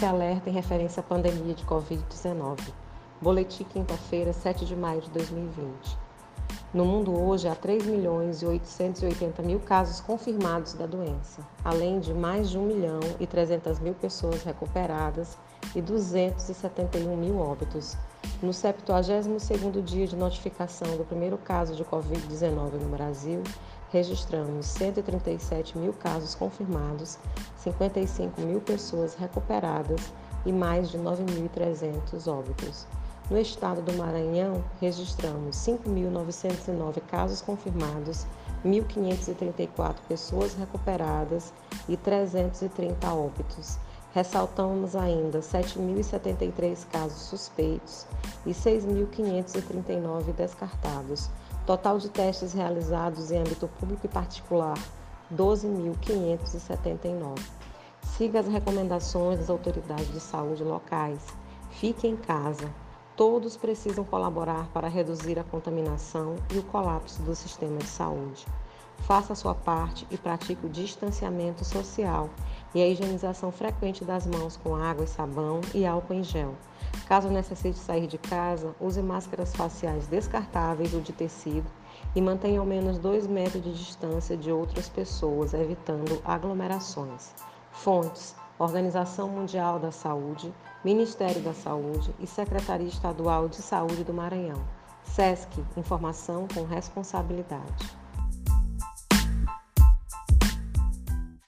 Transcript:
SESC alerta em referência à pandemia de Covid-19. Boletim quinta-feira, 7 de maio de 2020. No mundo hoje há 3 milhões e 880 mil casos confirmados da doença, além de mais de 1 milhão e 300 mil pessoas recuperadas e 271 mil óbitos. No 72º dia de notificação do primeiro caso de Covid-19 no Brasil, registramos 137 mil casos confirmados, 55 mil pessoas recuperadas e mais de 9.300 óbitos. No estado do Maranhão, registramos 5.909 casos confirmados, 1.534 pessoas recuperadas e 330 óbitos. Ressaltamos ainda 7.073 casos suspeitos e 6.539 descartados. Total de testes realizados em âmbito público e particular, 12.579. Siga as recomendações das autoridades de saúde locais. Fique em casa. Todos precisam colaborar para reduzir a contaminação e o colapso do sistema de saúde. Faça a sua parte e pratique o distanciamento social e a higienização frequente das mãos com água e sabão e álcool em gel. Caso necessite sair de casa, use máscaras faciais descartáveis ou de tecido e mantenha ao menos 2 metros de distância de outras pessoas, evitando aglomerações. Fontes: Organização Mundial da Saúde, Ministério da Saúde e Secretaria Estadual de Saúde do Maranhão. SESC Informação com Responsabilidade.